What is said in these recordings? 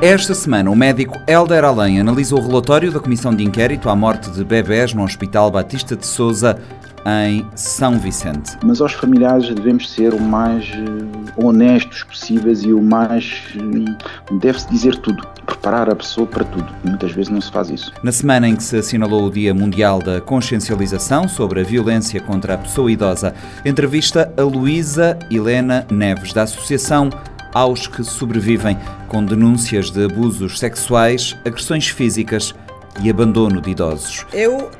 Esta semana, o médico Helder Além analisou o relatório da Comissão de Inquérito à morte de bebés no Hospital Batista de Souza, em São Vicente. Mas aos familiares devemos ser o mais eh, honestos possíveis e o mais. Eh, deve-se dizer tudo, preparar a pessoa para tudo. Muitas vezes não se faz isso. Na semana em que se assinalou o Dia Mundial da Consciencialização sobre a Violência contra a Pessoa Idosa, entrevista a Luísa Helena Neves, da Associação aos que sobrevivem com denúncias de abusos sexuais, agressões físicas e abandono de idosos. Eu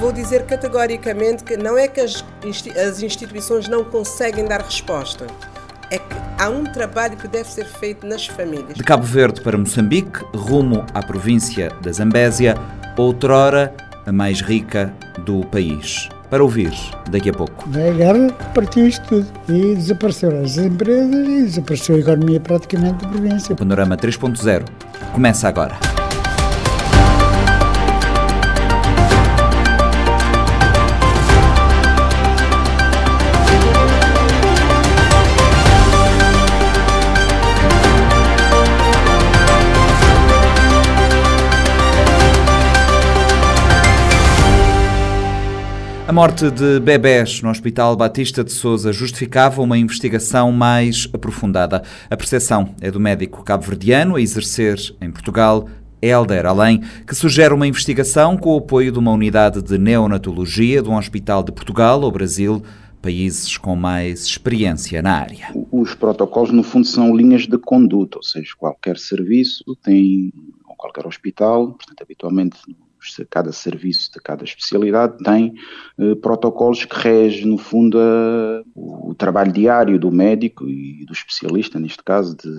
vou dizer categoricamente que não é que as, instituições não conseguem dar resposta. É que há um trabalho que deve ser feito nas famílias. De Cabo Verde para Moçambique, rumo à província da Zambésia, outrora a mais rica do país para ouvir daqui a pouco. A guerra partiu isto tudo e desapareceram as empresas e desapareceu a economia praticamente da província. O Panorama 3.0 começa agora. A morte de bebés no Hospital Batista de Souza justificava uma investigação mais aprofundada. A percepção é do médico cabo-verdiano a exercer em Portugal Helder Além, que sugere uma investigação com o apoio de uma unidade de neonatologia de um hospital de Portugal ou Brasil, países com mais experiência na área. Os protocolos, no fundo, são linhas de conduta, ou seja, qualquer serviço tem, ou qualquer hospital, portanto, habitualmente cada serviço de cada especialidade tem eh, protocolos que regem, no fundo, a, o trabalho diário do médico e do especialista, neste caso de,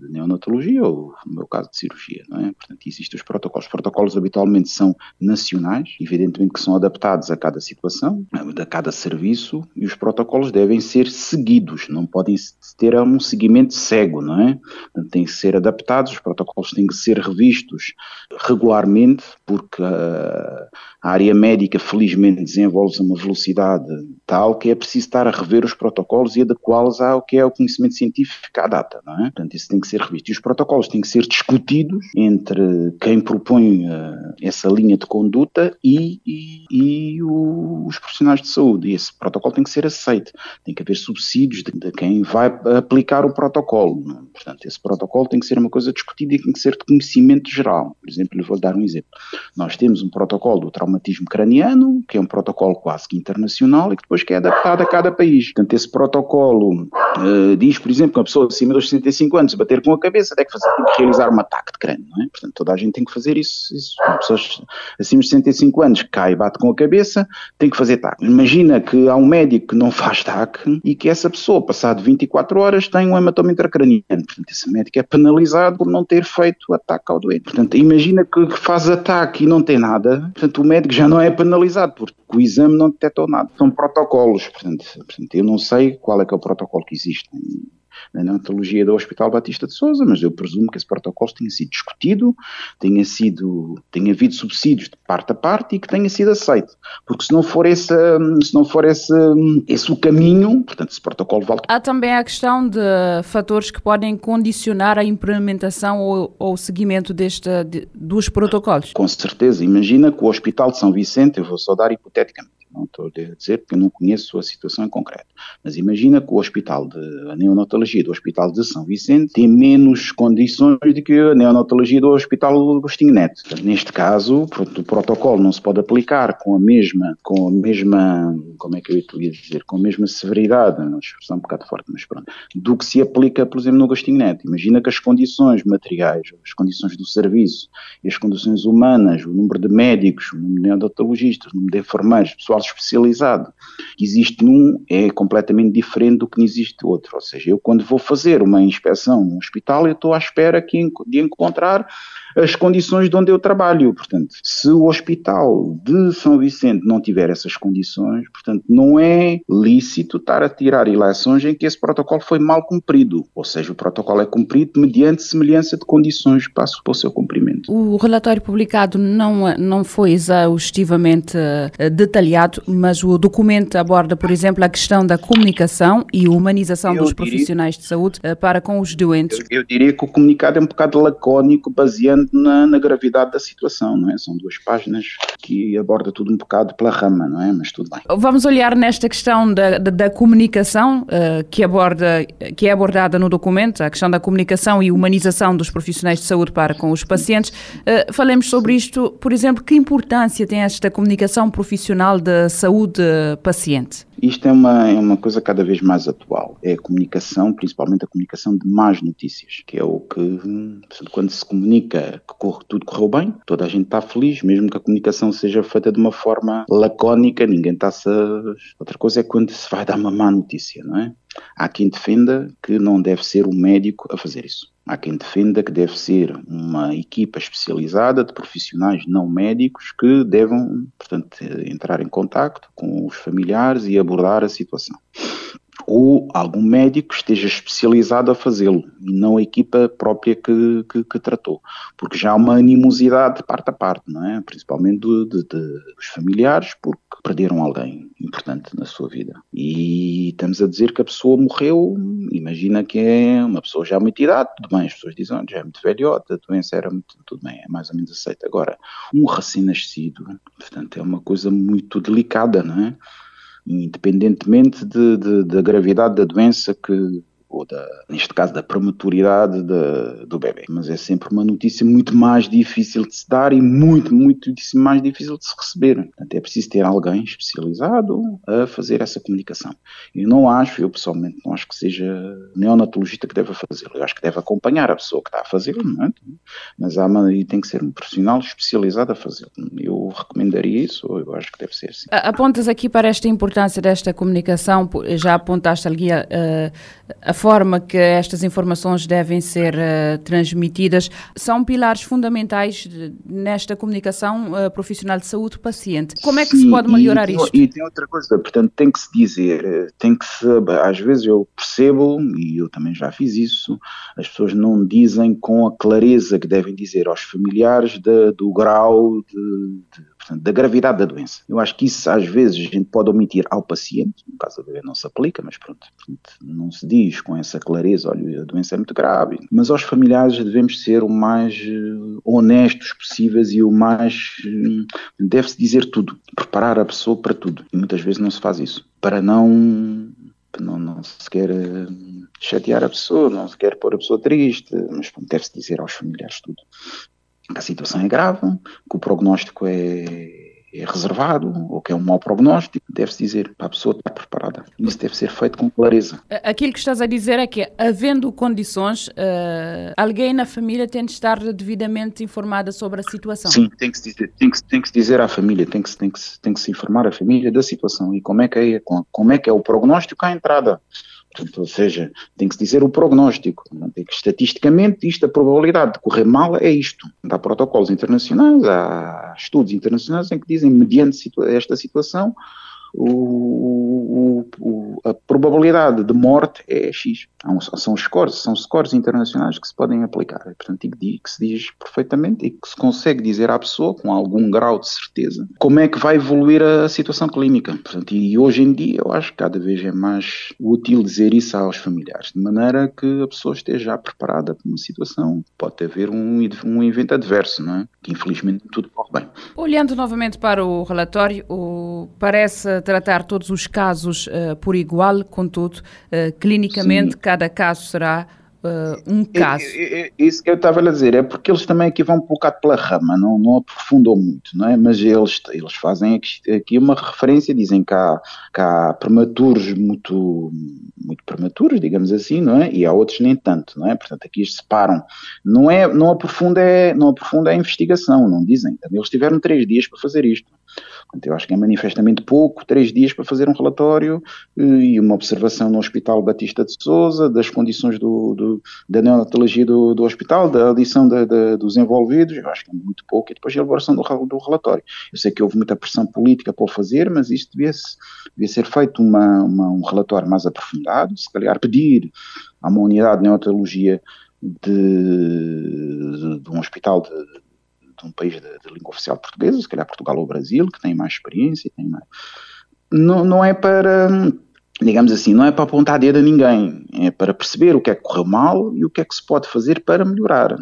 de, neonatologia ou, no meu caso, de cirurgia, não é? Portanto, existem os protocolos. Os protocolos habitualmente são nacionais, evidentemente que são adaptados a cada situação, a cada serviço, e os protocolos devem ser seguidos, não podem ter um seguimento cego, não é? Portanto, têm que ser adaptados, os protocolos têm que ser revistos regularmente, porque a área médica, felizmente, desenvolve-se a uma velocidade tal que é preciso estar a rever os protocolos e adequá-los ao que é o conhecimento científico à data, não é? Portanto, isso tem que ser revisto. E os protocolos têm que ser discutidos entre quem propõe uh, essa linha de conduta e, e, e o, os profissionais de saúde. E esse protocolo tem que ser aceito. Tem que haver subsídios de, de quem vai aplicar o protocolo. É? Portanto, esse protocolo tem que ser uma coisa discutida e tem que ser de conhecimento geral. Por exemplo, lhe vou dar um exemplo. Nós temos um protocolo do traumatismo craniano, que é um protocolo quase que internacional e que depois que é adaptado a cada país. Portanto, esse protocolo uh, diz, por exemplo, que uma pessoa acima dos 65 anos bater com a cabeça tem que, fazer, tem que realizar um ataque de crânio, não é? Portanto, toda a gente tem que fazer isso. isso. Uma pessoa acima dos 65 anos cai e bate com a cabeça, tem que fazer TAC. Imagina que há um médico que não faz TAC e que essa pessoa, passado 24 horas, tem um hematoma intracraniano. Portanto, esse médico é penalizado por não ter feito ataque ao doente. Portanto, imagina que faz ataque e não tem nada, portanto, o médico já não é penalizado porque o exame não detectou nada. São protocolos, portanto, portanto eu não sei qual é que é o protocolo que existe na neonatologia do Hospital Batista de Souza, mas eu presumo que esse protocolo tenha sido discutido, tenha sido, tenha havido subsídios de parte a parte e que tenha sido aceito, porque se não for esse, se não for esse, esse o caminho, portanto esse protocolo volta. Há também a questão de fatores que podem condicionar a implementação ou, ou o seguimento deste, de, dos protocolos. Com certeza, imagina que o Hospital de São Vicente, eu vou só dar hipoteticamente, não estou a dizer porque não conheço a situação em concreto, mas imagina que o hospital de a neonatologia do Hospital de São Vicente tem menos condições do que a neonatologia do Hospital Agostinho Neto. Neste caso, o protocolo não se pode aplicar com a mesma, com a mesma, como é que eu ia dizer, com a mesma severidade, uma expressão um bocado forte, mas pronto, do que se aplica, por exemplo, no Agostinho Neto. Imagina que as condições materiais, as condições do serviço as condições humanas, o número de médicos, o número de neonatologistas, o número de enfermeiros, pessoal especializado que existe num é completamente diferente do que existe outro. Ou seja, eu quando vou fazer uma inspeção no hospital, eu estou à espera de encontrar as condições de onde eu trabalho. Portanto, se o hospital de São Vicente não tiver essas condições, portanto, não é lícito estar a tirar eleições em que esse protocolo foi mal cumprido. Ou seja, o protocolo é cumprido mediante semelhança de condições para o seu cumprimento. O relatório publicado não, não foi exaustivamente eh, detalhado mas o documento aborda, por exemplo, a questão da comunicação e humanização Eu dos diria- profissionais de saúde eh, para com os doentes. Eu, eu diria que o comunicado é um bocado lacónico, baseando na, na gravidade da situação, não é? São duas páginas que aborda tudo um bocado pela rama, não é? Mas tudo bem. Vamos olhar nesta questão da, da, da comunicação eh, que, aborda, que é abordada no documento, a questão da comunicação e humanização dos profissionais de saúde para com os pacientes. Eh, falemos sobre isto, por exemplo, que importância tem esta comunicação profissional da saúde-paciente? Isto é uma, é uma coisa cada vez mais atual. É a comunicação, principalmente a comunicação de más notícias, que é o que, hum, quando se comunica que corre- tudo correu bem, toda a gente está feliz, mesmo que a comunicação seja feita de uma forma lacónica, ninguém está-se. Outra coisa é quando se vai dar uma má notícia, não é? Há quem defenda que não deve ser o médico a fazer isso. Há quem defenda que deve ser uma equipa especializada de profissionais não médicos que devam, portanto, entrar em contacto com os familiares e abordar a situação. Ou algum médico esteja especializado a fazê-lo e não a equipa própria que, que, que tratou. Porque já há uma animosidade de parte a parte, não é? Principalmente do- de- de- dos familiares, porque perderam alguém importante na sua vida. E estamos a dizer que a pessoa morreu, imagina que é uma pessoa já muito idade, tudo bem, as pessoas dizem, "Oh, já é muito velhota, a doença era muito, tudo bem, é mais ou menos aceita. Agora, um recém-nascido, portanto, é uma coisa muito delicada, não é? Independentemente de- de- da gravidade da doença que ou da, neste caso da prematuridade da- do bebê. Mas é sempre uma notícia muito mais difícil de se dar e muito, muito mais difícil de se receber. Portanto, é preciso ter alguém especializado a fazer essa comunicação. Eu não acho, eu pessoalmente não acho que seja neonatologista que deve fazê-lo. Eu acho que deve acompanhar a pessoa que está a fazê-lo, é? Mas há uma, e tem que ser um profissional especializado a fazê-lo. Eu recomendaria isso, ou eu acho que deve ser. A- Apontas aqui para esta importância desta comunicação, já apontaste ali a, a, a forma que estas informações devem ser eh, transmitidas, são pilares fundamentais de- nesta comunicação eh, profissional de saúde-paciente. Como é que se Sim, pode e melhorar tem- isto? E tem outra coisa, portanto, tem que se dizer, eh, tem que se, às vezes eu percebo, e eu também já fiz isso, as pessoas não dizem com a clareza que devem dizer aos familiares da- do grau de, de- da gravidade da doença. Eu acho que isso às vezes a gente pode omitir ao paciente, no caso da bebê não se aplica, mas pronto, não se diz com essa clareza, olha, a doença é muito grave. Mas aos familiares devemos ser o mais eh, honestos possíveis e o mais. eh, Deve-se dizer tudo, preparar a pessoa para tudo. E muitas vezes não se faz isso. Para não. Não, não se quer eh, chatear a pessoa, não se quer pôr a pessoa triste, mas deve-se dizer aos familiares tudo. Que a situação é grave, que o prognóstico é, é reservado, ou que é um mau prognóstico, deve-se dizer para a pessoa estar preparada. Isso deve ser feito com clareza. Aquilo que estás a dizer é que, havendo condições, eh, alguém na família tem de estar devidamente informada sobre a situação. Sim, tem que, se dizer, tem, que, tem que dizer à família, tem que, se- tem, que, tem que se informar a família da situação e como é que é, como é, que é o prognóstico à entrada. Portanto, ou seja, tem que se dizer o prognóstico. Tem que, estatisticamente, isto, a probabilidade de correr mal é isto. Há protocolos internacionais, há estudos internacionais em que dizem, mediante situa- esta situação, o, o- a probabilidade de morte é X. São scores, são scores internacionais que se podem aplicar. Portanto, e que, que se diz perfeitamente e que se consegue dizer à pessoa, com algum grau de certeza, como é que vai evoluir a situação clínica. Portanto, e hoje em dia eu acho que cada vez é mais útil dizer isso aos familiares, de maneira que a pessoa esteja preparada para uma situação. Pode haver um, um evento adverso, não é? Que infelizmente tudo corre bem. Olhando novamente para o relatório, o- parece tratar todos os casos eh, por igual, contudo, eh, clinicamente, Sim. cada caso será eh, um caso. É, é- é isso que eu estava a dizer, é porque eles também aqui vão um bocado pela rama, não, não aprofundam muito, não é? Mas eles, eles fazem aqui, aqui uma referência, dizem que há, que há prematuros muito, muito prematuros, digamos assim, não é? E há outros nem tanto, não é? Portanto, aqui eles separam. Não, é, não, aprofunda, é, não aprofunda a investigação, não dizem. Eles tiveram três dias para fazer isto. Portanto, eu acho que é manifestamente pouco, três dias para fazer um relatório eh, e uma observação no Hospital Batista de Souza, das condições do, do- da neonatologia do, do hospital, da da- dos envolvidos, eu acho que é muito pouco, e depois a elaboração do, do relatório. Eu sei que houve muita pressão política para o fazer, mas isto devia, -se, devia ser feito uma, uma- um relatório mais aprofundado, se calhar pedir a uma unidade de neonatologia de, de um hospital de, de de um país de, de, língua oficial portuguesa, se calhar Portugal ou Brasil, que tem mais experiência, tem mais... Não, não é para, digamos assim, não é para apontar dedo a ninguém, é para perceber o que é que correu mal e o que é que se pode fazer para melhorar.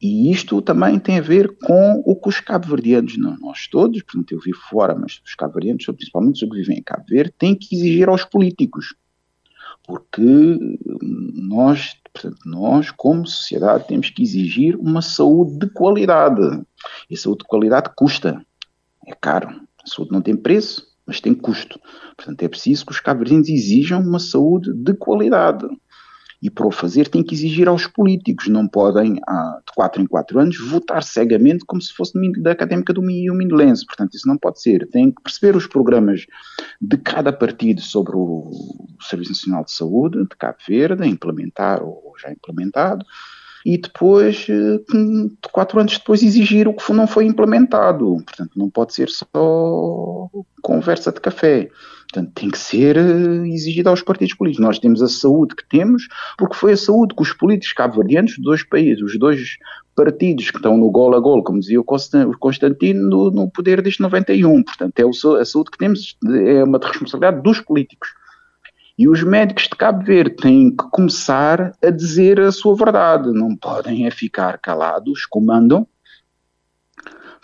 E isto também tem a ver com o que os cabo-verdianos, nós todos, portanto eu vivo fora, mas os cabo-verdianos, principalmente os que vivem em Cabo Verde, têm que exigir aos políticos. Porque nós, portanto, nós, como sociedade, temos que exigir uma saúde de qualidade. E a saúde de qualidade custa. É caro. A saúde não tem preço, mas tem custo. Portanto, é preciso que os cabo-verdianos exijam uma saúde de qualidade. E para o fazer tem que exigir aos políticos, não podem, de 4 em 4 anos, votar cegamente como se fosse da académica do Mindelense. Portanto, isso não pode ser. Tem que perceber os programas de cada partido sobre o Serviço Nacional de Saúde, de Cabo Verde, implementar ou já implementado, e depois, eh, quatro anos depois, exigir o que não foi implementado. Portanto, não pode ser só conversa de café. Portanto, tem que ser eh, exigido aos partidos políticos. Nós temos a saúde que temos, porque foi a saúde que os políticos cabo-verdianos dos dois países, os dois partidos que estão no gol a gol, como dizia o Constantino, no, no poder desde 91. Portanto, é a saúde que temos, é uma responsabilidade dos políticos. E os médicos de Cabo Verde têm que começar a dizer a sua verdade, não podem é ficar calados, comandam,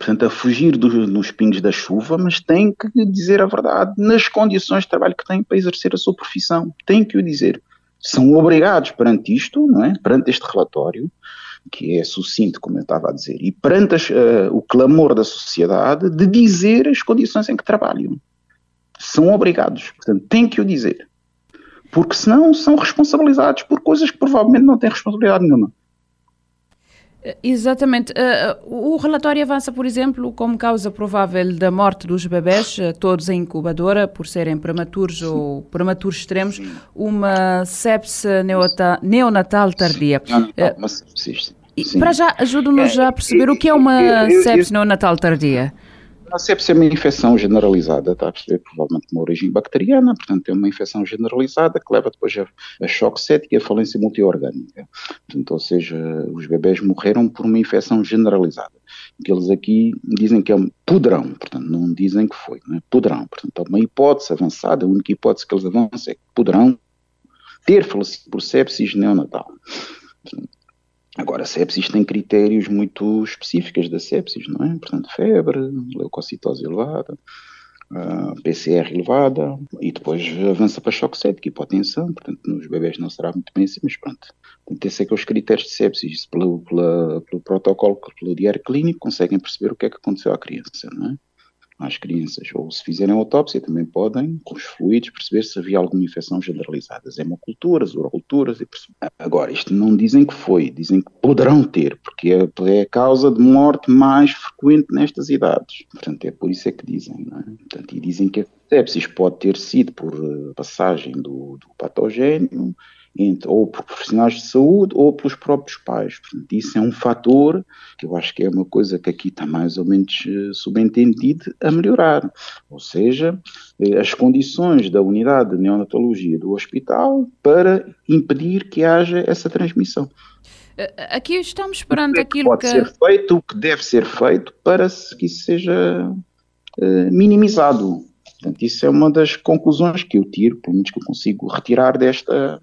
portanto, a fugir dos, pingos da chuva, mas têm que dizer a verdade nas condições de trabalho que têm para exercer a sua profissão. Têm que o dizer. São obrigados perante isto, não é? perante este relatório, que é sucinto, como eu estava a dizer, e perante as, uh, o clamor da sociedade, de dizer as condições em que trabalham. São obrigados, portanto, têm que o dizer porque senão são responsabilizados por coisas que provavelmente não têm responsabilidade nenhuma. Exatamente. Uh, o relatório avança, por exemplo, como causa provável da morte dos bebés, uh, todos em incubadora, por serem prematuros ou prematuros extremos, uma sepse neonatal tardia. Uma sepsis. Para já, ajude-nos é, a perceber o que é uma sepse neonatal tardia. A sepsia é uma infecção generalizada, está a perceber? Provavelmente uma origem bacteriana, portanto é uma infecção generalizada que leva depois a, a choque cético e a falência multiorgânica. Portanto, ou seja, os bebés morreram por uma infecção generalizada. Que eles aqui dizem que é um poderão, portanto não dizem que foi, é? poderão. Portanto, é uma hipótese avançada, a única hipótese que eles avançam é que poderão ter falecido por sepsis neonatal. Portanto, Agora, a sepsis tem critérios muito específicos da sepsis, não é? Portanto, febre, leucocitose elevada, uh, PCR elevada, e depois avança para choque séptico, hipotensão, portanto, nos bebés não será muito bem assim, mas pronto. Portanto, esses é que é os critérios de sepsis, pelo, pela, pelo protocolo, pelo diário clínico, conseguem perceber o que é que aconteceu à criança, não é? Às crianças. Ou se fizerem autópsia, também podem, com os fluidos, perceber se havia alguma infecção generalizada, hemoculturas, urolculturas. E Agora, isto não dizem que foi, dizem que poderão ter, porque é, é a causa de morte mais frequente nestas idades. Portanto, é por isso é que dizem. Não é? Portanto, e dizem que a sepsis pode ter sido por eh, passagem do, do patogênio ou por profissionais de saúde ou pelos próprios pais. Portanto, isso é um fator que eu acho que é uma coisa que aqui está mais ou menos uh, subentendido a melhorar. Ou seja, uh, as condições da unidade de neonatologia do hospital para impedir que haja essa transmissão. Eh, aqui estamos esperando é aquilo que... Pode ser feito, o que deve ser feito para que isso seja minimizado. Portanto, isso é uma das conclusões que eu tiro, pelo menos que eu consigo retirar desta,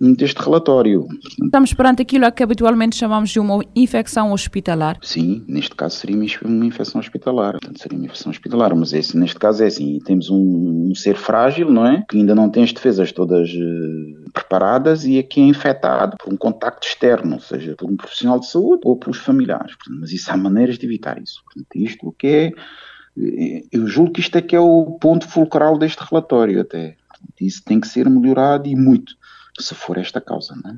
deste relatório. Estamos perante aquilo que habitualmente chamamos de uma infecção hospitalar? Sim, neste caso seria uma infecção hospitalar. Portanto, seria uma infecção hospitalar, mas esse, neste caso é assim, temos um, um, ser frágil, não é? Que ainda não tem as defesas todas uh, preparadas e aqui é infectado por um contacto externo, ou seja, por um profissional de saúde ou pelos familiares. Portanto, mas isso há maneiras de evitar isso. Portanto, isto o que é eh, eu julgo que isto é que é o ponto fulcral deste relatório até. Isso tem que ser melhorado e muito se for esta causa, não é?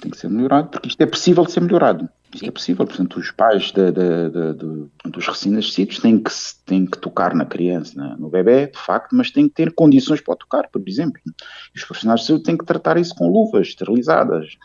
Tem que ser melhorado, porque isto é possível de ser melhorado. Isto é possível, portanto, os pais de, de, de, dos recém-nascidos têm que, têm que tocar na criança, no bebê, de facto, mas têm que ter condições para tocar, por exemplo. E os profissionais de saúde têm que tratar isso com luvas esterilizadas.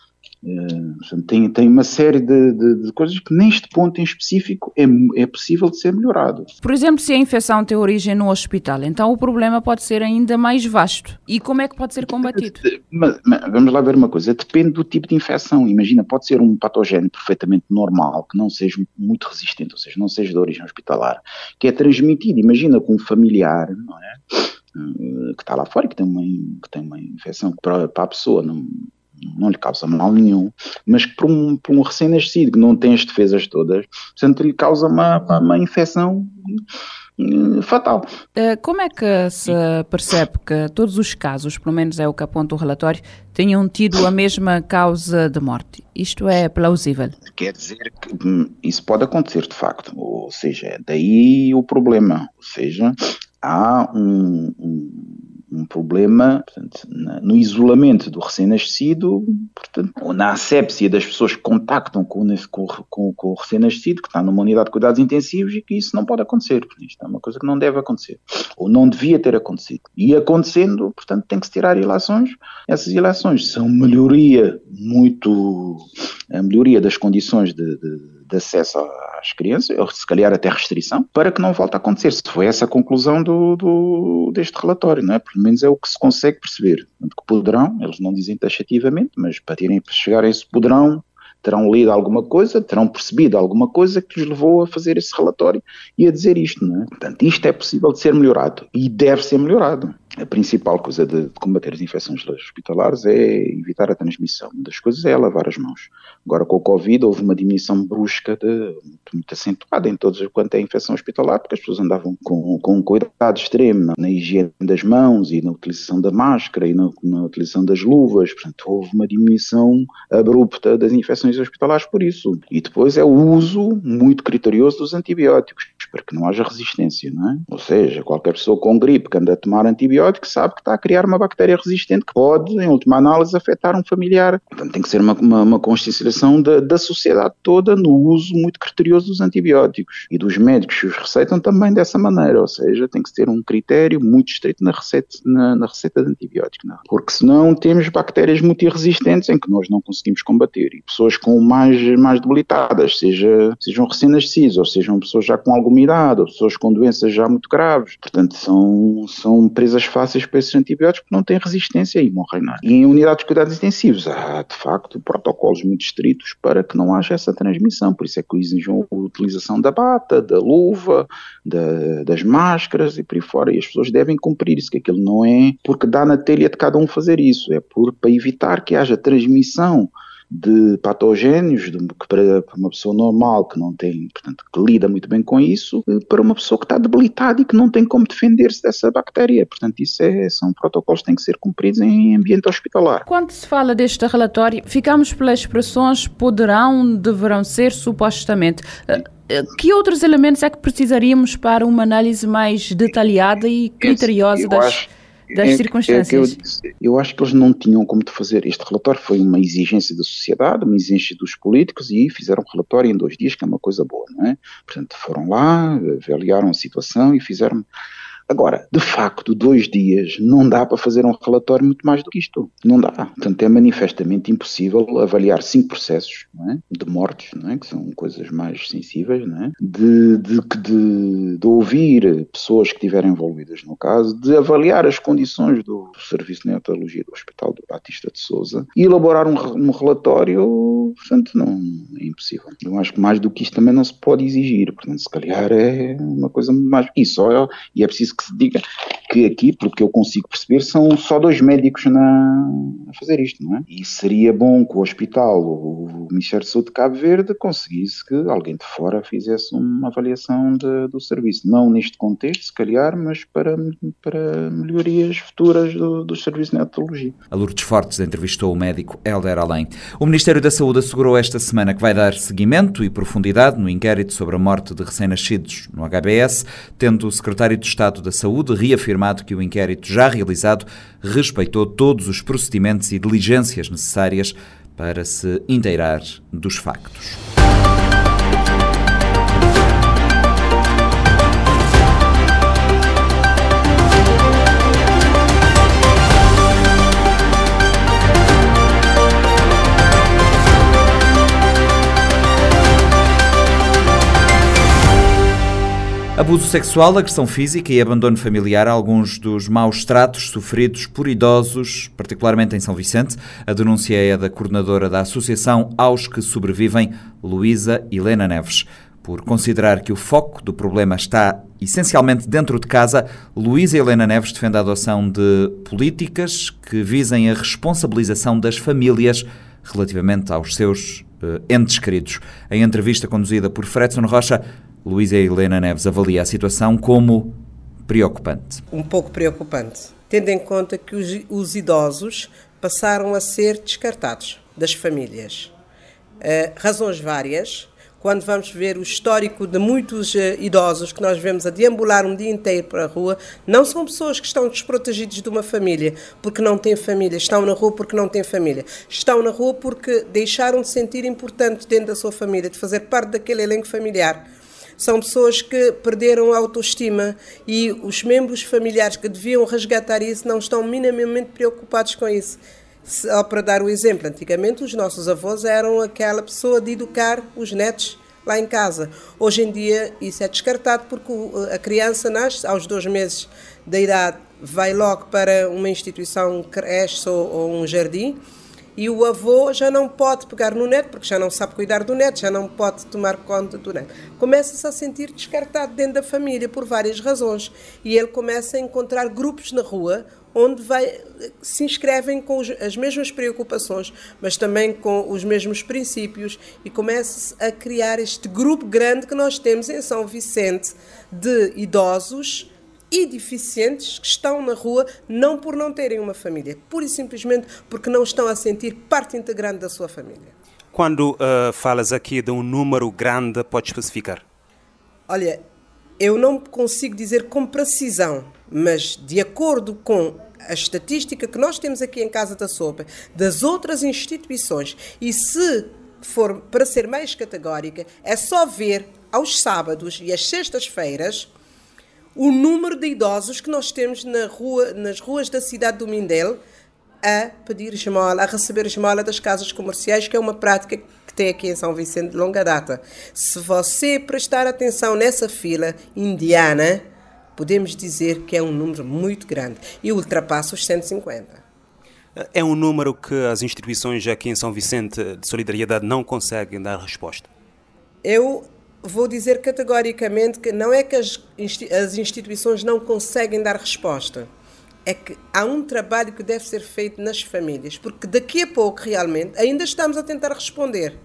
Uh, tem, tem uma série de, de, de, coisas que neste ponto em específico é, é possível de ser melhorado. Por exemplo, se a infecção tem origem no hospital, então o problema pode ser ainda mais vasto. E como é que pode ser combatido? Mas, mas, vamos lá ver uma coisa, depende do tipo de infecção. Imagina, pode ser um patogênio perfeitamente normal, que não seja muito resistente, ou seja, não seja de origem hospitalar, que é transmitido, imagina, com um familiar, não é? Eh, que está lá fora, que tem uma, que tem uma infecção que para, para a pessoa não, não lhe causa mal nenhum, mas que para um, para um recém-nascido que não tem as defesas todas, portanto lhe causa uma, uma infecção eh, fatal. Eh, como é que se percebe que todos os casos, pelo menos é o que aponta o relatório, tenham tido a mesma causa de morte? Isto é plausível? Quer dizer que hum, isso pode acontecer de facto, ou seja, é daí o problema, ou seja, há um, um um problema portanto, no isolamento do recém-nascido, ou na asepsia das pessoas que contactam com, com, com, o recém-nascido, que está numa unidade de cuidados intensivos, e que isso não pode acontecer. Isto é uma coisa que não deve acontecer, ou não devia ter acontecido. E acontecendo, portanto, tem que se tirar ilações. Essas ilações são melhoria muito. a melhoria das condições de, de de acesso às crianças, ou se calhar até restrição, para que não volte a acontecer. Se foi essa a conclusão do, do, deste relatório, não é? Pelo menos é o que se consegue perceber. Que poderão, eles não dizem taxativamente, mas para, terem, para chegar a esse poderão, terão lido alguma coisa, terão percebido alguma coisa que os levou a fazer esse relatório e a dizer isto, não é? Portanto, isto é possível de ser melhorado e deve ser melhorado a principal coisa de, combater as infecções hospitalares é evitar a transmissão. Uma das coisas é lavar as mãos. Agora, com o Covid, houve uma diminuição brusca, de, muito, muito acentuada em todos quanto é infecção hospitalar, porque as pessoas andavam com, com um cuidado extremo na, na, higiene das mãos e na utilização da máscara e na, na, utilização das luvas. Portanto, houve uma diminuição abrupta das infecções hospitalares por isso. E depois é o uso muito criterioso dos antibióticos, para que não haja resistência, não é? Ou seja, qualquer pessoa com gripe que anda a tomar antibiótico sabe que está a criar uma bactéria resistente que pode, em última análise, afetar um familiar. Portanto, tem que ser uma, uma, uma consciencialização da, da sociedade toda no uso muito criterioso dos antibióticos. E dos médicos que os receitam também dessa maneira, ou seja, tem que ter um critério muito estrito na receita, na, na receita de antibiótico. Não? É? Porque senão temos bactérias multiresistentes em que nós não conseguimos combater. E pessoas com mais, mais debilitadas, seja, sejam recém-nascidos, ou sejam pessoas já com alguma idade, ou pessoas com doenças já muito graves. Portanto, são, são presas fáceis para esses antibióticos porque não têm resistência e morrem. É? E em unidades de cuidados intensivos há, de facto, protocolos muito estritos para que não haja essa transmissão. Por isso é que exigem a utilização da bata, da luva, da, das máscaras e por aí fora. E as pessoas devem cumprir isso, que aquilo não é porque dá na telha de cada um fazer isso, é por, para evitar que haja transmissão de patogénios, de, que para, uma pessoa normal que não tem, portanto, que lida muito bem com isso, eh, para uma pessoa que está debilitada e que não tem como defender-se dessa bactéria. Portanto, isso é, são protocolos que têm que ser cumpridos em ambiente hospitalar. Quando se fala deste relatório, ficamos pelas expressões poderão, deverão ser, supostamente. Eh, eh, que outros elementos é que precisaríamos para uma análise mais detalhada e criteriosa das... Acho das é, circunstâncias. É eu, eu, acho que eles não tinham como fazer. Este relatório foi uma exigência da sociedade, uma exigência dos políticos e fizeram um relatório em dois dias, que é uma coisa boa, não é? Portanto, foram lá, avaliaram a situação e fizeram Agora, de facto, dois dias não dá para fazer um relatório muito mais do que isto. Não dá. Portanto, é manifestamente impossível avaliar cinco processos é? de mortes, é? que são coisas mais sensíveis, é? de, de, de, de, ouvir pessoas que estiverem envolvidas no caso, de avaliar as condições do Serviço de Neonatologia do Hospital do Batista de Souza e elaborar um, um relatório, portanto, não, é impossível. Eu acho que mais do que isto também não se pode exigir. Portanto, se calhar é uma coisa mais. E só e é preciso que se diga que aqui, pelo que eu consigo perceber, são só dois médicos na, a fazer isto, não é? E seria bom que o hospital, o Ministério de Saúde de Cabo Verde, conseguisse que alguém de fora fizesse uma avaliação de, do serviço. Não neste contexto, se calhar, mas para, para melhorias futuras do, do serviço de neonatologia. A Lourdes Fortes entrevistou o médico Helder Além. O Ministério da Saúde assegurou esta semana que vai dar seguimento e profundidade no inquérito sobre a morte de recém-nascidos no HBS, tendo o secretário de Estado da Saúde reafirmado que o inquérito já realizado respeitou todos os procedimentos e diligências necessárias para se inteirar dos factos. Abuso sexual, agressão física e abandono familiar, alguns dos maus tratos sofridos por idosos, particularmente em São Vicente. A denúncia é da coordenadora da Associação Aos que Sobrevivem, Luísa Helena Neves. Por considerar que o foco do problema está essencialmente dentro de casa, Luísa Helena Neves defende a adoção de políticas que visem a responsabilização das famílias relativamente aos seus uh, entes queridos. Em entrevista conduzida por Fredson Rocha, Luísa Helena Neves avalia a situação como preocupante. Um pouco preocupante, tendo em conta que os, os idosos passaram a ser descartados das famílias. Uh, razões várias. Quando vamos ver o histórico de muitos uh, idosos que nós vemos a deambular um dia inteiro para a rua, não são pessoas que estão desprotegidos de uma família porque não têm família, estão na rua porque não têm família. Estão na rua porque deixaram de sentir importantes dentro da sua família, de fazer parte daquele elenco familiar são pessoas que perderam a autoestima e os membros familiares que deviam resgatar isso não estão minimamente preocupados com isso. Só para dar o exemplo, antigamente os nossos avós eram aquela pessoa de educar os netos lá em casa. Hoje em dia isso é descartado porque a criança nasce aos dois meses da idade, vai logo para uma instituição creche ou um jardim e o avô já não pode pegar no neto, porque já não sabe cuidar do neto, já não pode tomar conta do neto. Começa-se a sentir descartado dentro da família por várias razões. E ele começa a encontrar grupos na rua onde vai, se inscrevem com as mesmas preocupações, mas também com os mesmos princípios, e começa-se a criar este grupo grande que nós temos em São Vicente de idosos e deficientes que estão na rua não por não terem uma família, pura e simplesmente porque não estão a sentir parte integrante da sua família. Quando uh, falas aqui de um número grande, pode especificar? Olha, eu não consigo dizer com precisão, mas de acordo com a estatística que nós temos aqui em Casa da Sopa, das outras instituições, e se for para ser mais categórica, é só ver aos sábados e às sextas-feiras o número de idosos que nós temos na rua, nas ruas da cidade do Mindelo a pedir esmola, a receber esmola das casas comerciais, que é uma prática que tem aqui em São Vicente de longa data. Se você prestar atenção nessa fila indiana, podemos dizer que é um número muito grande e ultrapassa os 150. É um número que as instituições aqui em São Vicente de Solidariedade não conseguem dar resposta? Eu vou dizer categoricamente que não é que as, as instituições não conseguem dar resposta, é que há um trabalho que deve ser feito nas famílias, porque daqui a pouco, realmente, ainda estamos a tentar responder.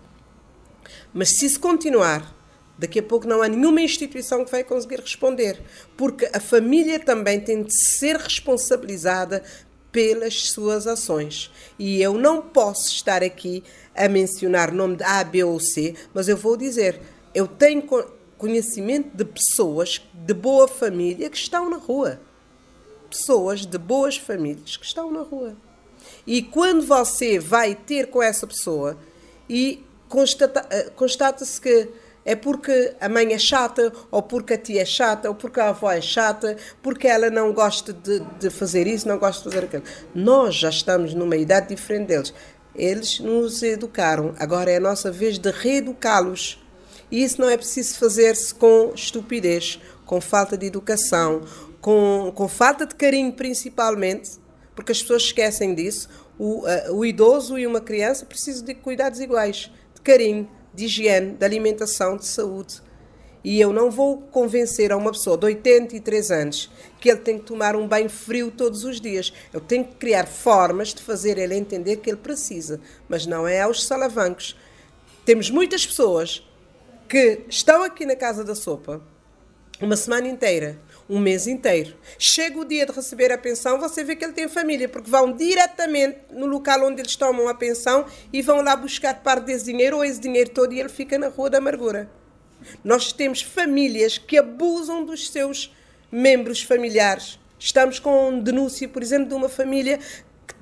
Mas se isso continuar, daqui a pouco não há nenhuma instituição que vai conseguir responder, porque a família também tem de ser responsabilizada pelas suas ações. E eu não posso estar aqui a mencionar nome de A, B ou C, mas eu vou dizer, eu tenho conhecimento de pessoas de boa família que estão na rua. Pessoas de boas famílias que estão na rua. E quando você vai ter com essa pessoa e constata, eh, constata-se que é porque a mãe é chata, ou porque a tia é chata, ou porque a avó é chata, porque ela não gosta de, de fazer isso, não gosta de fazer aquilo. Nós já estamos numa idade diferente deles. Eles nos educaram, agora é a nossa vez de reeducá-los e isso não é preciso fazer-se com estupidez, com falta de educação, com, com falta de carinho, principalmente, porque as pessoas esquecem disso. O, uh, o idoso e uma criança precisam de cuidados iguais, de carinho, de higiene, de alimentação, de saúde. E eu não vou convencer a uma pessoa de 83 anos que ele tem que tomar um banho frio todos os dias. Eu tenho que criar formas de fazer ele entender que ele precisa, mas não é aos salavancos. Temos muitas pessoas que estão aqui na Casa da Sopa uma semana inteira, um mês inteiro. Chega o dia de receber a pensão, você vê que ele tem família, porque vão diretamente no local onde eles tomam a pensão e vão lá buscar parte desse dinheiro ou esse dinheiro todo e ele fica na Rua da Amargura. Nós temos famílias que abusam dos seus membros familiares. Estamos com denúncia, por exemplo, de uma família,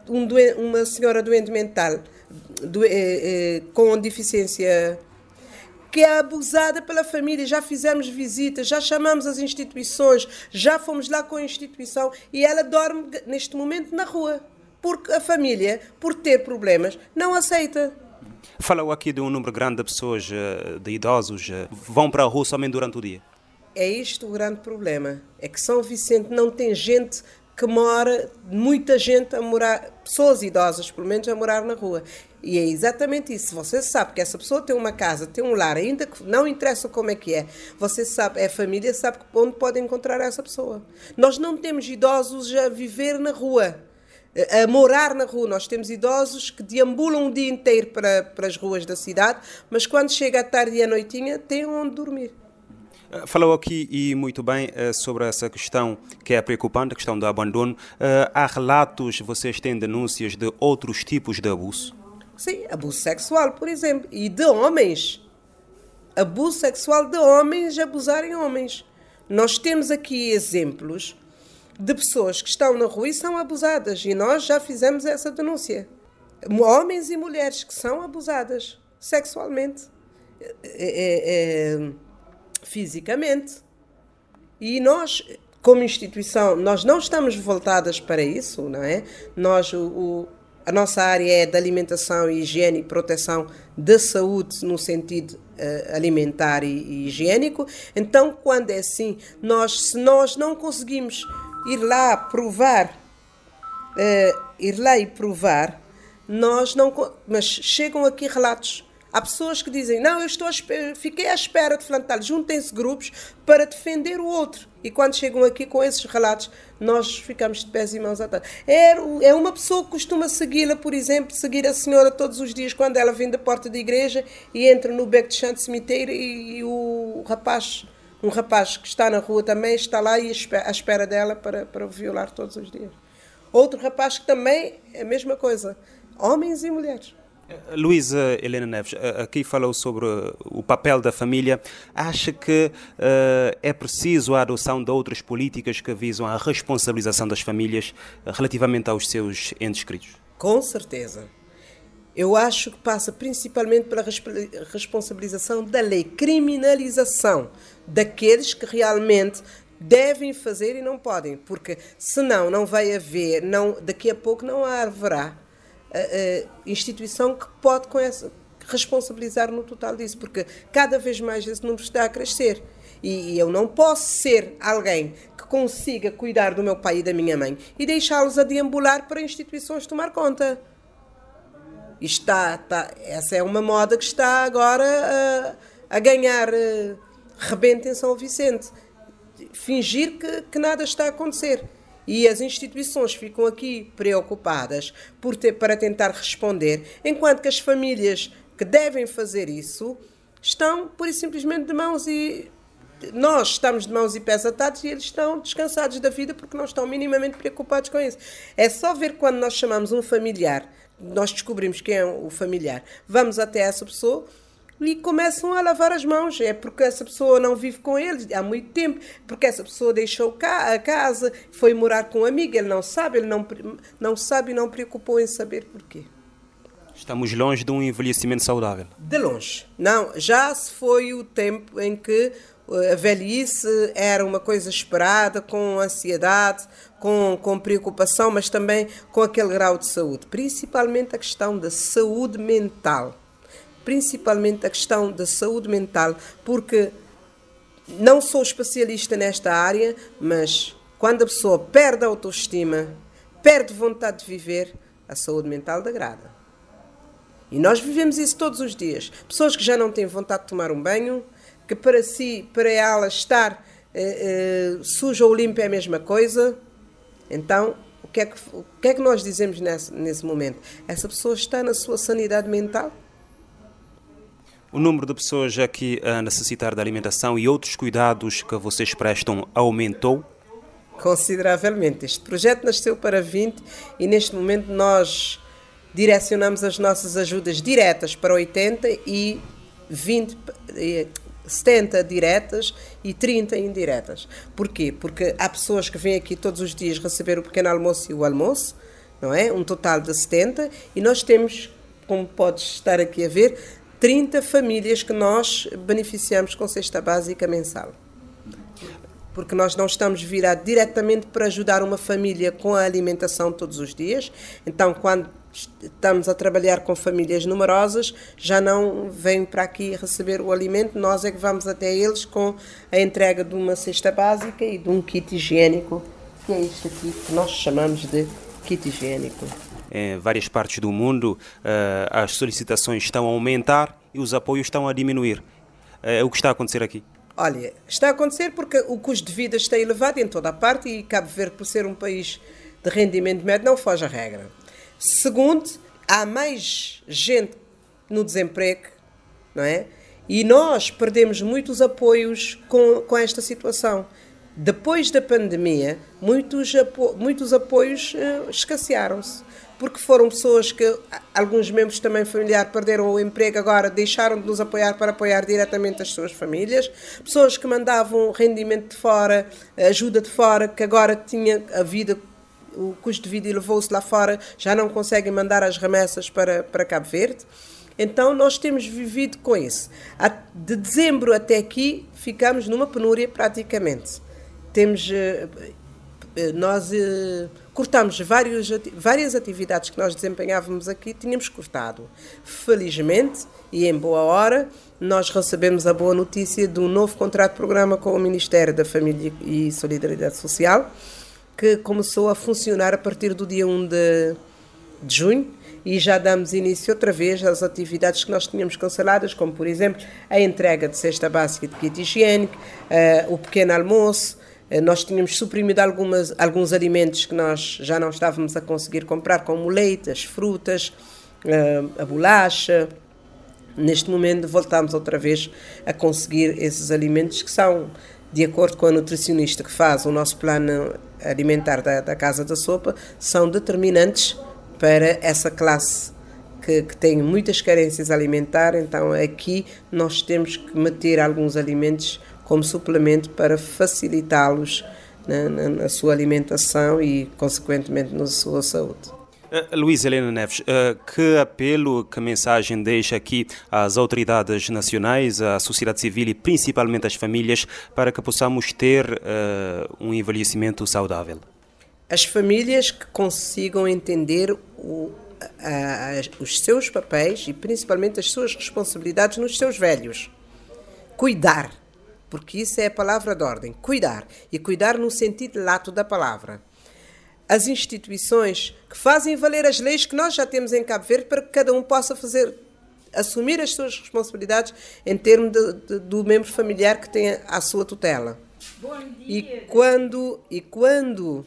um uma senhora doente mental, do, eh, eh, com deficiência que é abusada pela família. Já fizemos visitas, já chamamos as instituições, já fomos lá com a instituição e ela dorme neste momento na rua. Porque a família, por ter problemas, não aceita. Falou aqui de um número grande de pessoas, eh, de idosos, eh, vão para a rua somente durante o dia. é isto o grande problema. É que São Vicente não tem gente que mora, muita gente a morar, pessoas idosas, pelo menos, a morar na rua. E é exatamente isso. Você sabe que essa pessoa tem uma casa, tem um lar, ainda que não interessa como é que é, você sabe, é família, sabe onde pode encontrar essa pessoa. Nós não temos idosos a viver na rua, a morar na rua. Nós temos idosos que deambulam o dia inteiro para, para as ruas da cidade, mas quando chega a tarde e a noitinha, têm onde dormir. Eh, falou aqui e muito bem uh, sobre essa questão que é preocupante, a questão do abandono. Uh, há relatos, vocês têm denúncias de outros tipos de abuso? Sim, abuso sexual, por exemplo, e de homens. Abuso sexual de homens abusarem homens. Nós temos aqui exemplos de pessoas que estão na rua e são abusadas, e nós já fizemos essa denúncia. Homens e mulheres que são abusadas sexualmente. É, é, é, fisicamente. E nós, como instituição, nós não estamos voltadas para isso, não é? Nós, o, o, a nossa área é de alimentação, higiene e proteção da saúde no sentido uh, alimentar e, e, higiênico. Então, quando é assim, nós, se nós não conseguimos ir lá provar, uh, ir lá e provar, nós não, mas chegam aqui relatos Há pessoas que dizem: Não, eu estou fiquei à espera de plantar. Juntem-se grupos para defender o outro. E quando chegam aqui com esses relatos, nós ficamos de pés e mãos atados. É, é uma pessoa que costuma segui-la, por exemplo, seguir a senhora todos os dias quando ela vem da porta da igreja e entra no beco de chão cemitério e, e o rapaz, um rapaz que está na rua também, está lá e à espera dela para, para violar todos os dias. Outro rapaz que também é a mesma coisa. Homens e mulheres. Luísa Helena Neves, aqui falou sobre o papel da família. Acha que uh, é preciso a adoção de outras políticas que visam a responsabilização das famílias relativamente aos seus entes queridos? Com certeza. Eu acho que passa principalmente pela responsabilização da lei, criminalização daqueles que realmente devem fazer e não podem, porque senão não vai haver, não, daqui a pouco não haverá uh, instituição que pode com essa, responsabilizar no total disso, porque cada vez mais esse número está a crescer. E eu não posso ser alguém que consiga cuidar do meu pai e da minha mãe e deixá-los a deambular para instituições tomar conta. Está, está, essa é uma moda que está agora a, a ganhar uh, rebento em São Vicente. Fingir que, que nada está a acontecer e as instituições ficam aqui preocupadas por ter, para tentar responder, enquanto que as famílias que devem fazer isso estão, por e simplesmente, de mãos e. Nós estamos de mãos e pés atados e eles estão descansados da vida porque não estão minimamente preocupados com isso. É só ver quando nós chamamos um familiar, nós descobrimos quem é o familiar, vamos até essa pessoa e começam a lavar as mãos. É porque essa pessoa não vive com ele há muito tempo, porque essa pessoa deixou a casa, foi morar com um amigo, ele não sabe, ele não, não sabe e não preocupou em saber porquê. Estamos longe de um envelhecimento saudável. De longe. Não, já se foi o tempo em que eh, a velhice era uma coisa esperada, com ansiedade, com, com preocupação, mas também com aquele grau de saúde. Principalmente a questão da saúde mental principalmente a questão da saúde mental, porque não sou especialista nesta área, mas quando a pessoa perde a autoestima, perde vontade de viver, a saúde mental degrada. E nós vivemos isso todos os dias. Pessoas que já não têm vontade de tomar um banho, que para si, para ela estar eh, eh, suja ou limpa é a mesma coisa. Então, o que é que, o que, é que nós dizemos nesse, nesse momento? Essa pessoa está na sua sanidade mental? O número de pessoas aqui a necessitar de alimentação e outros cuidados que vocês prestam aumentou? Consideravelmente. Este projeto nasceu para 20 e neste momento nós direcionamos as nossas ajudas diretas para 80 e 20, 70 diretas e 30 indiretas. Porquê? Porque há pessoas que vêm aqui todos os dias receber o pequeno almoço e o almoço, não é? Um total de 70 e nós temos, como podes estar aqui a ver, 30 famílias que nós beneficiamos com cesta básica mensal. Porque nós não estamos virados diretamente para ajudar uma família com a alimentação todos os dias. Então, quando estamos a trabalhar com famílias numerosas, já não vêm para aqui receber o alimento, nós é que vamos até eles com a entrega de uma cesta básica e de um kit higiênico, que é isto aqui que nós chamamos de kit higiênico. Em várias partes do mundo, eh, as solicitações estão a aumentar e os apoios estão a diminuir. É o que está a acontecer aqui. Olha, está a acontecer porque o custo de vida está elevado em toda a parte e Cabo Verde, por ser um país de rendimento médio, não foge à regra. Segundo, há mais gente no desemprego, não é? E nós perdemos muitos apoios com, com esta situação. Depois da pandemia, muitos, apo muitos apoios uh, escassearam-se porque foram pessoas que alguns membros também familiares perderam o emprego, agora deixaram de nos apoiar para apoiar diretamente as suas famílias, pessoas que mandavam rendimento de fora, ajuda de fora, que agora tinha a vida o custo de vida elevou-se lá fora, já não conseguem mandar as remessas para, para Cabo Verde. Então nós temos vivido com isso. De dezembro até aqui ficamos numa penúria praticamente. Temos eh, nós eh, cortamos vários, várias atividades que nós desempenhávamos aqui, tínhamos cortado. Felizmente, e em boa hora, nós recebemos a boa notícia de um novo contrato de programa com o Ministério da Família e Solidariedade Social, que começou a funcionar a partir do dia 1 de, de junho e já damos início outra vez às atividades que nós tínhamos canceladas, como por exemplo a entrega de cesta básica de kit higiênico, uh, o pequeno almoço, nós tínhamos suprimido algumas, alguns alimentos que nós já não estávamos a conseguir comprar, como leite, as frutas, uh, a bolacha. Neste momento voltamos outra vez a conseguir esses alimentos que são de acordo com a nutricionista que faz o nosso plano alimentar da, da Casa da Sopa, são determinantes para essa classe que, que, tem muitas carências alimentares. Então, aqui nós temos que meter alguns alimentos como suplemento para facilitá-los na, na, na sua alimentação e, consequentemente, na sua saúde. Uh, Luís Helena Neves, uh, que apelo, que mensagem deixa aqui às autoridades nacionais, à sociedade civil e principalmente às famílias para que possamos ter uh, um envelhecimento saudável? As famílias que consigam entender o, a, a, os seus papéis e principalmente as suas responsabilidades nos seus velhos. Cuidar, porque isso é a palavra de ordem. Cuidar. E cuidar no sentido lato da palavra as instituições que fazem valer as leis que nós já temos em Cabo Verde para que cada um possa fazer assumir as suas responsabilidades em termos de, de, do membro familiar que tem a sua tutela. E quando e quando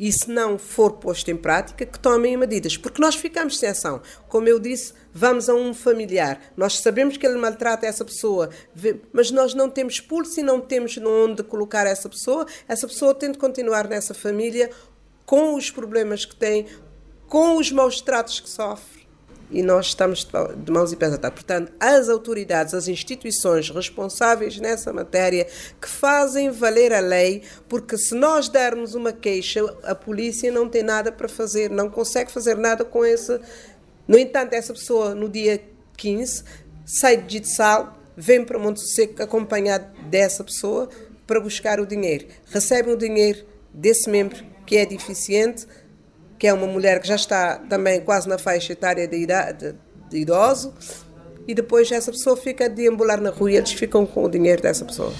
e se não for posto em prática, que tomem medidas, porque nós ficamos sem ação. Como eu disse, vamos a um familiar, nós sabemos que ele maltrata essa pessoa, mas nós não temos pulso e não temos onde colocar essa pessoa, essa pessoa tem de continuar nessa família com os problemas que tem, com os maus tratos que sofre e nós estamos de mãos e pés atados. Portanto, as autoridades, as instituições responsáveis nessa matéria que fazem valer a lei, porque se nós dermos uma queixa, a polícia não tem nada para fazer, não consegue fazer nada com esse. No entanto, essa pessoa, no dia 15, sai de Jitsal, vem para Monte Seco acompanhado dessa pessoa para buscar o dinheiro. Recebe o dinheiro desse membro que é deficiente que é uma mulher que já está também quase na faixa etária de, idade, de idoso, e depois essa pessoa fica a deambular na rua e eles ficam com o dinheiro dessa pessoa.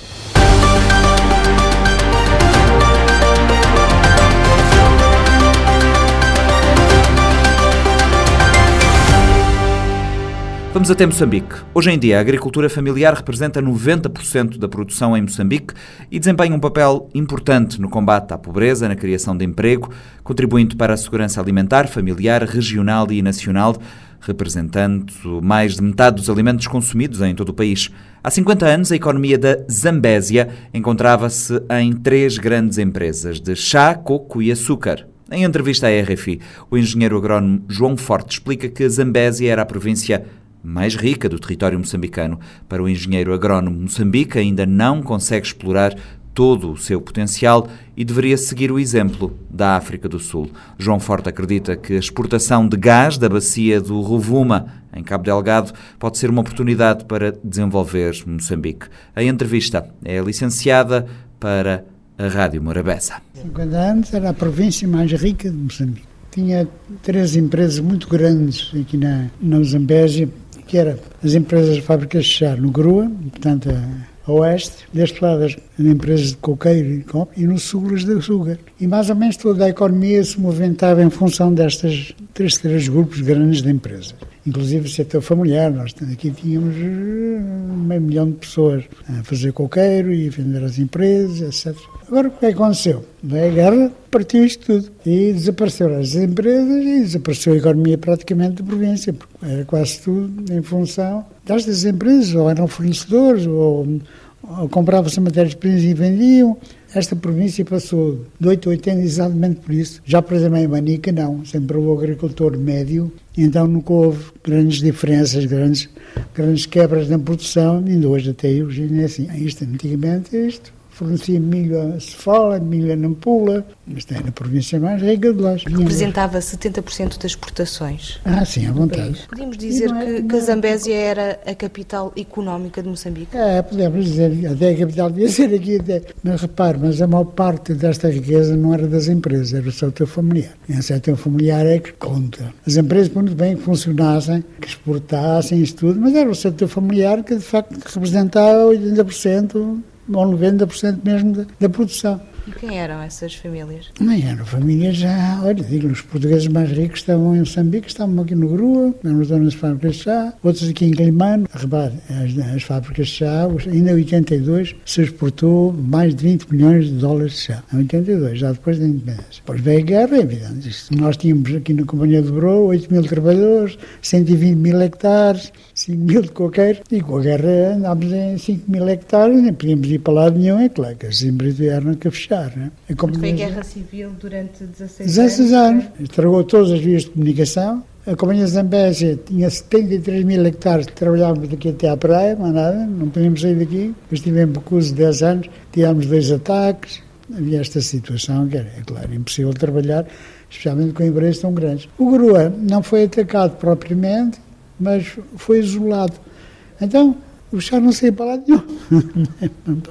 Vamos até Moçambique. Hoje em dia, a agricultura familiar representa 90% da produção em Moçambique e desempenha um papel importante no combate à pobreza, na criação de emprego, contribuindo para a segurança alimentar, familiar, regional e nacional, representando mais de metade dos alimentos consumidos em todo o país. Há 50 anos, a economia da Zambésia encontrava-se em três grandes empresas de chá, coco e açúcar. Em entrevista à RFI, o engenheiro agrónomo João Forte explica que a Zambésia era a província mais rica do território moçambicano. Para o engenheiro agrónomo, Moçambique ainda não consegue explorar todo o seu potencial e deveria seguir o exemplo da África do Sul. João Forte acredita que a exportação de gás da bacia do Rovuma, em Cabo Delgado, pode ser uma oportunidade para desenvolver Moçambique. A entrevista é licenciada para a Rádio Morabeza. 50 anos era a província mais rica de Moçambique. tinha três empresas muito grandes aqui na, na Zambésia, que eram as empresas de fábricas de chá no Grua, portanto a oeste, deste lado as empresas de coqueiro e no sul as de açúcar. E mais ou menos toda a economia se movimentava em função destes três, três grupos grandes de empresas. Inclusive o setor familiar, nós aqui tínhamos eh, meio milhão de pessoas a fazer coqueiro e vender as empresas, etc. Agora o que aconteceu? Veio a guerra, partiu isto tudo e desapareceram as empresas e desapareceu a economia praticamente da província, porque era quase tudo em função destas empresas, ou eram fornecedores, ou, ou compravam-se matérias-primas e vendiam. Esta província passou de 8 a 80 exatamente por isso. Já, por exemplo, em Manica, não. Sempre o agricultor médio, então nunca houve grandes diferenças, grandes, grandes quebras na produção, ainda hoje até hoje é assim. Isto, antigamente, isto fornecia milho a Cefola, milho a Nampula, mas tem na província mais rica de lá. Representava 70% das exportações. Ah, sim, à vontade. Podíamos dizer é, que, que a é Zambésia era a capital económica de Moçambique? É, podemos dizer, até a capital devia ser aqui até. Mas repare, mas a maior parte desta riqueza não era das empresas, era o setor familiar. E o setor familiar é que conta. As empresas, muito bem, que funcionassem, que exportassem, isso tudo, mas era o setor familiar que, de facto, representava 80% ou 90% mesmo da, da produção. E quem eram essas famílias? Não eram famílias já, olha, digo os portugueses mais ricos estavam em Moçambique, estavam aqui no Grua, os donos das fábricas de chá, outros aqui em Climano. Repare, as, as fábricas de chá, ainda em 82 se exportou mais de 20 milhões de dólares de chá. Em 82, já depois da independência. Depois veio a guerra, é evidente. Nós tínhamos aqui na Companhia de Bro 8 mil trabalhadores, 120 mil hectares, 5 mil de coqueiro, e com a guerra andámos em 5 mil hectares, nem podíamos ir para lado nenhum, é claro que as empresas vieram que fechar. Né? É como foi a guerra civil durante 16 anos? 16 anos. Estragou todas as vias de comunicação. A Companhia Zambésia tinha 73 mil hectares, trabalhávamos daqui até à praia, mas nada, não podíamos sair daqui. Depois tivemos de 10 anos, tivemos dois ataques, havia esta situação que era, é claro, impossível trabalhar, especialmente com empresas tão grandes. O Grua não foi atacado propriamente, mas foi isolado. Então, o chá não saiu para lado nenhum.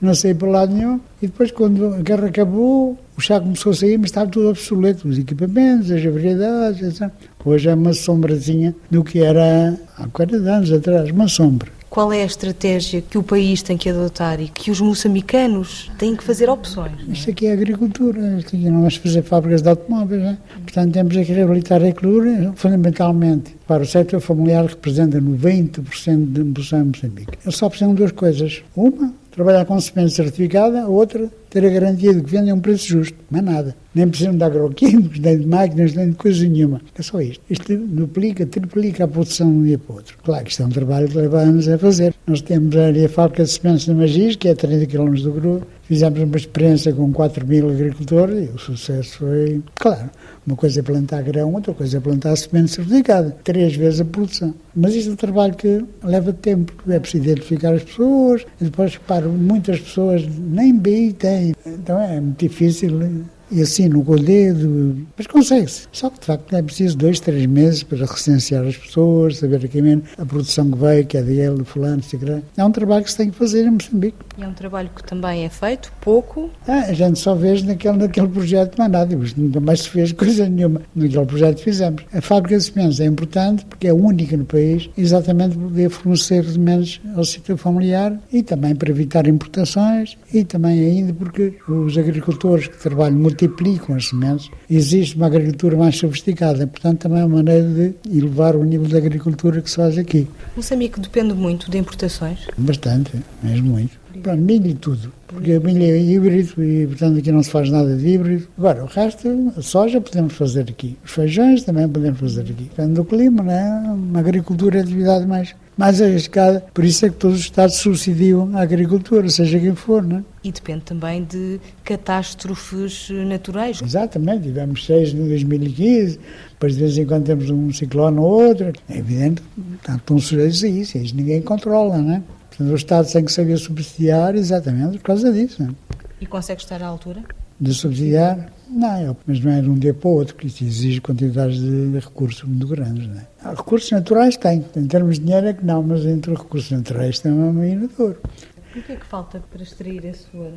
não saiu para lado nenhum. E depois, quando a guerra acabou, o chá começou a sair, mas estava tudo obsoleto. Os equipamentos, as variedades, etc. Hoje é uma sombrazinha do que era há 40 anos atrás, uma sombra qual é a estratégia que o país tem que adotar e que os moçambicanos têm que fazer opções? É? Isto aqui é agricultura, isto aqui não vamos fazer fábricas de automóveis, é? portanto temos que reabilitar a agricultura, fundamentalmente para o setor familiar representa 90% da produção em Moçambique. Eles só precisam de duas coisas. Uma, trabalhar com semente certificada, a outra, ter a garantia de que vendem a um preço justo, mais nada. Nem precisam de agroquímicos, nem de máquinas, nem de coisa nenhuma. É só isto. Isto duplica, triplica a produção de um dia para o outro. Claro que isto é um trabalho que leva anos a fazer. Nós temos ali a fábrica de sementes de Magis, que é a 30 km do grupo. Fizemos uma experiência com 4 mil agricultores e o sucesso foi, claro, uma coisa é plantar grão, outra coisa é plantar semente certificada. Três vezes a produção. Mas isto é um trabalho que leva tempo. É preciso identificar as pessoas, e depois, reparo, muitas pessoas nem BI têm. Então é difícil e assino com o dedo, mas consegue-se. Só que, de facto, é preciso dois, três meses para recensear as pessoas, saber aqui mesmo a produção que veio, que é dele, do fulano, etc. É um trabalho que se tem que fazer em Moçambique. E é um trabalho que também é feito, pouco? Ah, a gente só vê naquele, naquele projeto, mas nada, nunca mais se fez coisa nenhuma. Naquele projeto que fizemos. A fábrica de sementes é importante porque é a única no país, exatamente para poder fornecer sementes ao setor familiar e também para evitar importações e também ainda porque os agricultores que trabalham muito multiplicam as sementes. Existe uma agricultura mais sofisticada, portanto, também é uma maneira de elevar o nível da agricultura que se faz aqui. Moçambique depende muito de importações? Bastante, mesmo muito. Para milho e tudo, porque o milho é híbrido e, portanto, aqui não se faz nada de híbrido. Agora, o resto, a soja podemos fazer aqui. Os feijões também podemos fazer aqui. Depende do clima, não é? Uma agricultura é atividade mais mais arriscada. Por isso é que todos os Estados subsidiam a agricultura, seja quem for, não é? E depende também de catástrofes naturais. Exatamente, tivemos seis em 2015, depois de vez em quando temos um ciclone ou outro. É evidente que estão sujeitos a isso, isso ninguém controla, não é? Portanto, o Estado tem que saber subsidiar exatamente por causa disso. Não é? E consegue estar à altura? De subsidiar? Não, mas não é de um dia para o outro, que isso exige quantidades de recursos muito grandes. Não é? Recursos naturais tem, em termos de dinheiro é que não, mas entre recursos naturais tem um minador. O que é que falta para extrair esse ouro?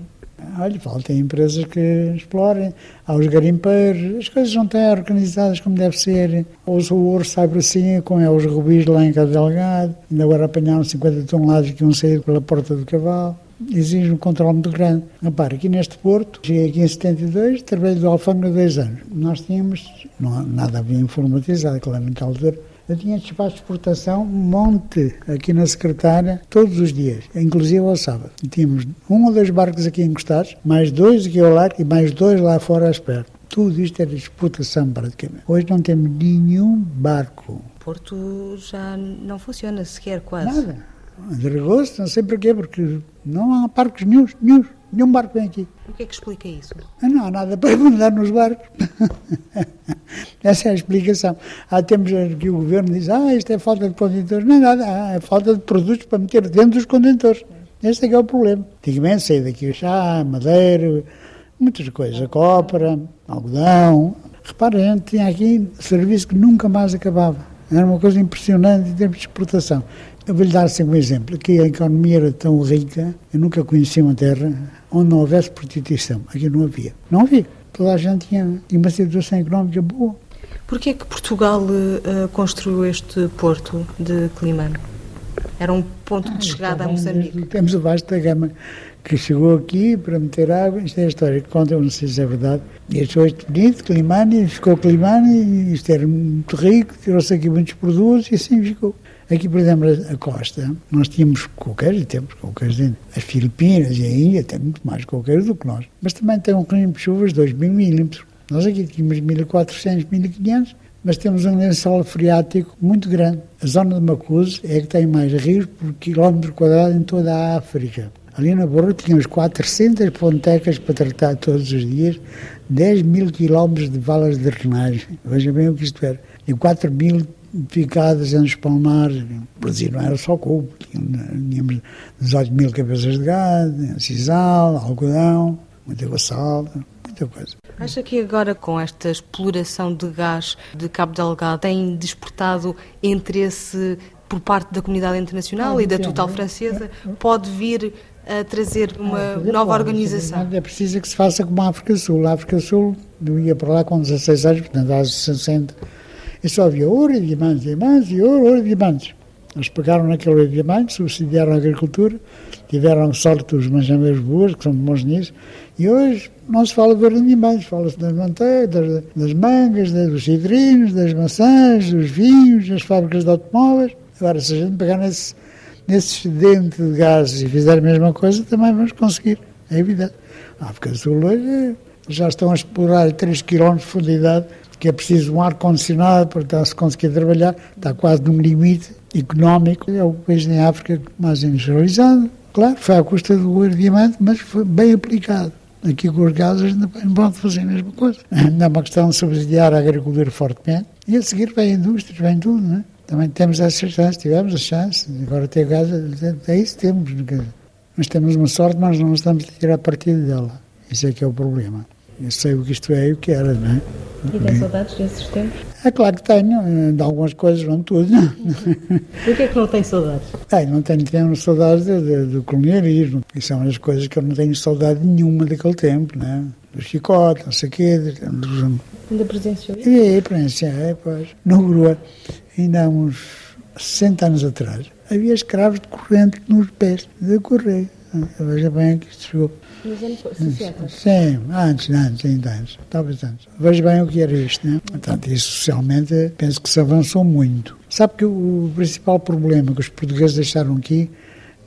Olha, falta empresas que explorem, há os garimpeiros, as coisas não estão organizadas como deve ser. Ou o ouro sai por cima, com é os rubis lá em Cabo Delgado, ainda agora apanharam 50 toneladas que iam sair pela porta do cavalo. Exige um controle muito grande. Repare, aqui neste Porto, cheguei aqui em 72, trabalhei do Alfândega dois anos. Nós tínhamos, não, nada havia informatizado, claro, naquela altura, eu tinha espaço de exportação um monte aqui na secretária, todos os dias, inclusive ao sábado. E tínhamos um ou dois barcos aqui encostados, mais dois aqui ao lado e mais dois lá fora à espera. Tudo isto era exportação praticamente. Hoje não temos nenhum barco. Porto já não funciona sequer, quase. Nada. Derrubou-se, não sei porquê, porque não há barcos nenhum, nenhum, nenhum barco vem aqui. O que é que explica isso? Não há nada para mandar nos barcos. Essa é a explicação. Há tempos que o governo diz, ah, isto é falta de contentores. Não é nada, é falta de produtos para meter dentro dos contentores. Este é que é o problema. Antigamente saía daqui o chá, madeira, muitas coisas, a cópera, algodão. Reparem, tinha aqui serviço que nunca mais acabava. Era uma coisa impressionante em termos de exportação. Eu vou-lhe dar assim um exemplo. Aqui a economia era tão rica, eu nunca conheci uma terra onde não houvesse prostituição. Aqui não havia. Não havia. Toda a gente tinha, tinha uma situação económica boa. Porquê é que Portugal uh, construiu este porto de Climano? Era um ponto de chegada ah, a Moçambique. Temos o Vasco da Gama que chegou aqui para meter água. Isto é a história que conta, não sei se é verdade. E achou isto bonito, Climane, ficou Climane, e isto era muito rico, tirou-se aqui muitos produtos e assim ficou. Aqui, por exemplo, a costa, nós tínhamos coqueiros, e temos coqueiros dentro. As Filipinas e a Índia têm muito mais coqueiros do que nós. Mas também tem um clima de chuvas de 2 mil milímetros. Nós aqui tínhamos 1400, 1500, mas temos um lençol freático muito grande. A zona de Macuse é que tem mais rios por quilómetro quadrado em toda a África. Ali na Borra tínhamos 400 pontecas para tratar todos os dias, 10 mil quilómetros de valas de drenagem. Veja bem o que isto era. E 4 mil picadas os palmares. O Brasil não era só couve, tínhamos 18 mil cabeças de gado, sisal, algodão, muita vassal, muita coisa. Acha que agora, com esta exploração de gás de Cabo Delgado, tem despertado interesse por parte da comunidade internacional ah, e da Total Francesa? Pode vir a trazer uma ah, nova organização? É preciso que se faça como a África Sul. A África Sul, eu ia para lá com 16 anos, portanto, há 60 e só havia ouro e diamantes, diamantes e ouro, ouro e diamantes. Eles pegaram naquele ouro e diamantes, subsidiaram a agricultura, tiveram sorte os manjameiros boas, que são bons nisso, e hoje não se fala de ouro e diamantes, fala-se das manteigas, das, das, mangas, dos cidrinos, das maçãs, dos vinhos, das fábricas de automóveis. Agora, se a gente pegar nesse, nesse excedente de gases e fizer a mesma coisa, também vamos conseguir, é evidente. A África do Sul hoje já estão a explorar 3 km de profundidade que é preciso um ar-condicionado para se conseguir trabalhar, está quase num limite económico. É o país em África mais industrializado. Claro, foi à custa do ouro diamante, mas foi bem aplicado. Aqui com os gases ainda pode fazer a mesma coisa. Não é uma questão de subsidiar a agricultura fortemente. E a seguir vem a indústria, vem tudo, não é? Também temos essa chance, tivemos a chance. Agora ter gás, é isso temos. Mas temos uma sorte, mas não estamos a tirar partido dela. Isso é que é o problema. Eu sei o que isto é e o que era, não é? E tem saudades desses tempos? É claro que tenho, de algumas coisas, não tudo. Por que é que não tem saudades? Tenho, não tenho, tenho saudades do colonialismo, que são as coisas que eu não tenho saudade nenhuma daquele tempo, não é? Do chicote, não sei o quê. Ainda presenciou isso? É, presenciei, pois. No Grua, ainda há uns 60 anos atrás, havia escravos de corrente nos pés, de correr. Veja bem que isto chegou. Nos anos 60? Sim, antes, antes, ainda antes, talvez antes. Veja bem o que era isto, né? Portanto, isso socialmente penso que se avançou muito. Sabe que o principal problema que os portugueses deixaram aqui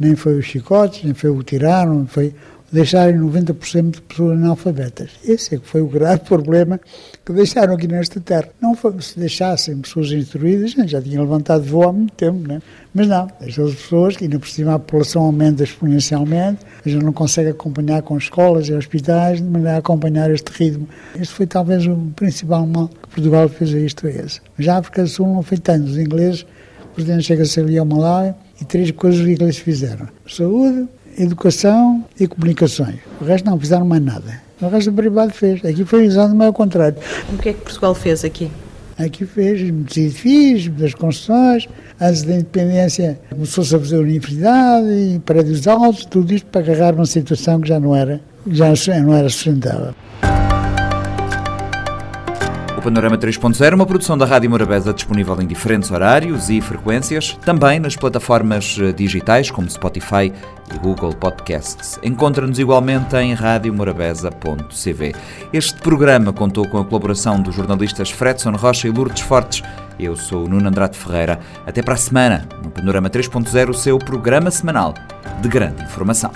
nem foi os chicotes, nem foi o tiraram, foi deixarem 90% de pessoas analfabetas. Esse é que foi o grave problema que deixaram aqui nesta terra. Não foi, se deixassem pessoas instruídas, já tinham levantado voo há muito tempo, né? mas não, deixou as pessoas, que ainda por cima a população aumenta exponencialmente, a gente não consegue acompanhar com escolas e hospitais, de maneira a acompanhar este ritmo. Este foi talvez o principal mal que Portugal fez a isto a esse. Já a África do Sul não foi tanto, os ingleses, o presidente chega-se ali ao Malásia, e três coisas os ingleses fizeram. Saúde, educação e comunicações. O resto não fizeram mais nada. O resto o privado fez. Aqui foi exatamente ao contrário. O que é que Portugal fez aqui? Aqui fez muitos edifícios, das construções, antes da independência começou-se a fazer universidade e prédios altos, tudo isto para agarrar uma situação que já não era, já não era sustentável. O Panorama 3.0 é uma produção da Rádio Morabeza disponível em diferentes horários e frequências, também nas plataformas eh, digitais como Spotify e Google Podcasts. Encontra-nos igualmente em radiomorabeza.cv. Este programa contou com a colaboração dos jornalistas Fredson Rocha e Lourdes Fortes. Eu sou o Nuno Andrade Ferreira. Até para a semana, no Panorama 3.0, o seu programa semanal de grande informação.